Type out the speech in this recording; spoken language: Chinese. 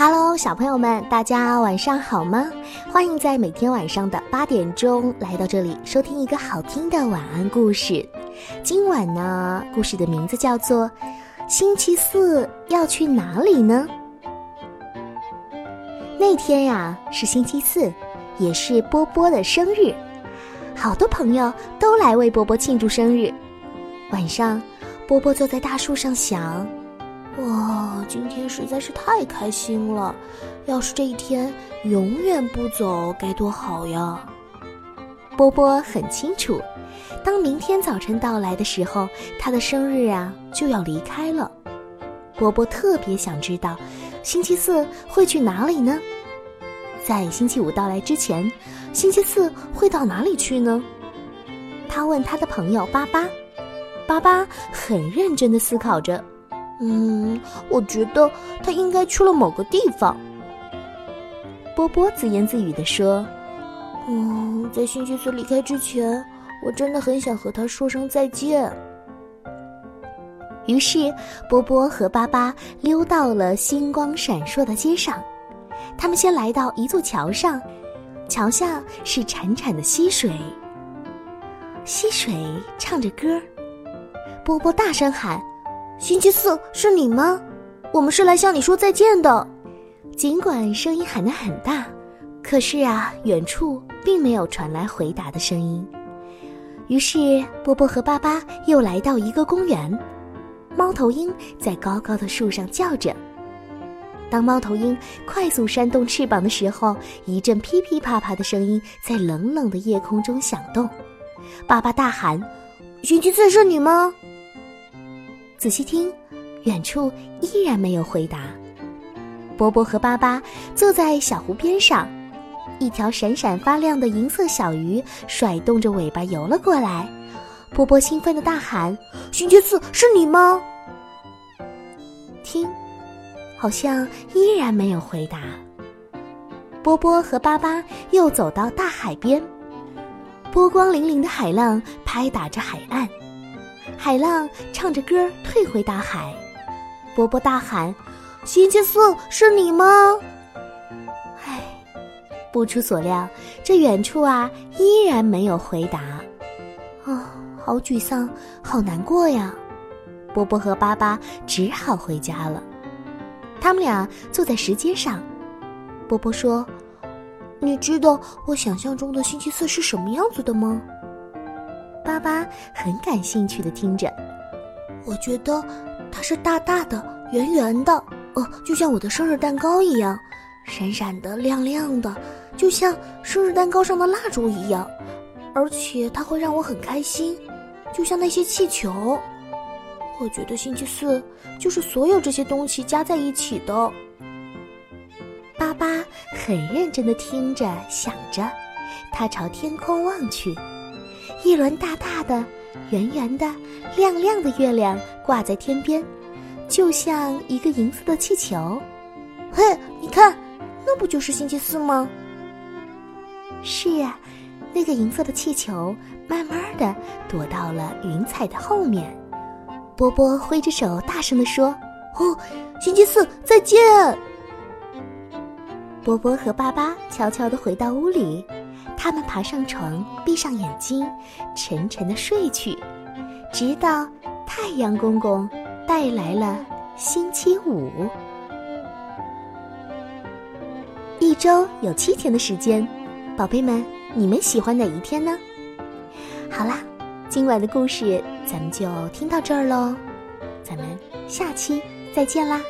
Hello，小朋友们，大家晚上好吗？欢迎在每天晚上的八点钟来到这里收听一个好听的晚安故事。今晚呢，故事的名字叫做《星期四要去哪里呢》。那天呀是星期四，也是波波的生日，好多朋友都来为波波庆祝生日。晚上，波波坐在大树上想。哇，今天实在是太开心了！要是这一天永远不走，该多好呀！波波很清楚，当明天早晨到来的时候，他的生日啊就要离开了。波波特别想知道，星期四会去哪里呢？在星期五到来之前，星期四会到哪里去呢？他问他的朋友巴巴，巴巴很认真的思考着。嗯，我觉得他应该去了某个地方。波波自言自语地说：“嗯，在星期四离开之前，我真的很想和他说声再见。”于是，波波和巴巴溜到了星光闪烁的街上。他们先来到一座桥上，桥下是潺潺的溪水，溪水唱着歌。波波大声喊。星期四是你吗？我们是来向你说再见的。尽管声音喊得很大，可是啊，远处并没有传来回答的声音。于是波波和巴巴又来到一个公园，猫头鹰在高高的树上叫着。当猫头鹰快速扇动翅膀的时候，一阵噼噼啪啪的声音在冷冷的夜空中响动。巴巴大喊：“星期四是你吗？”仔细听，远处依然没有回答。波波和巴巴坐在小湖边上，一条闪闪发亮的银色小鱼甩动着尾巴游了过来。波波兴奋的大喊：“星期四是你吗？”听，好像依然没有回答。波波和巴巴又走到大海边，波光粼粼的海浪拍打着海岸。海浪唱着歌退回大海，波波大喊：“星期四是你吗？”唉，不出所料，这远处啊依然没有回答。啊，好沮丧，好难过呀！波波和巴巴只好回家了。他们俩坐在石阶上，波波说：“你知道我想象中的星期四是什么样子的吗？”巴巴很感兴趣的听着，我觉得它是大大的、圆圆的，哦，就像我的生日蛋糕一样，闪闪的、亮亮的，就像生日蛋糕上的蜡烛一样，而且它会让我很开心，就像那些气球。我觉得星期四就是所有这些东西加在一起的。巴巴很认真的听着，想着，他朝天空望去。一轮大大的、圆圆的、亮亮的月亮挂在天边，就像一个银色的气球。嘿，你看，那不就是星期四吗？是呀，那个银色的气球慢慢的躲到了云彩的后面。波波挥着手，大声的说：“哦，星期四再见！”波波和巴巴悄悄的回到屋里。他们爬上床，闭上眼睛，沉沉的睡去，直到太阳公公带来了星期五。一周有七天的时间，宝贝们，你们喜欢哪一天呢？好啦，今晚的故事咱们就听到这儿喽，咱们下期再见啦。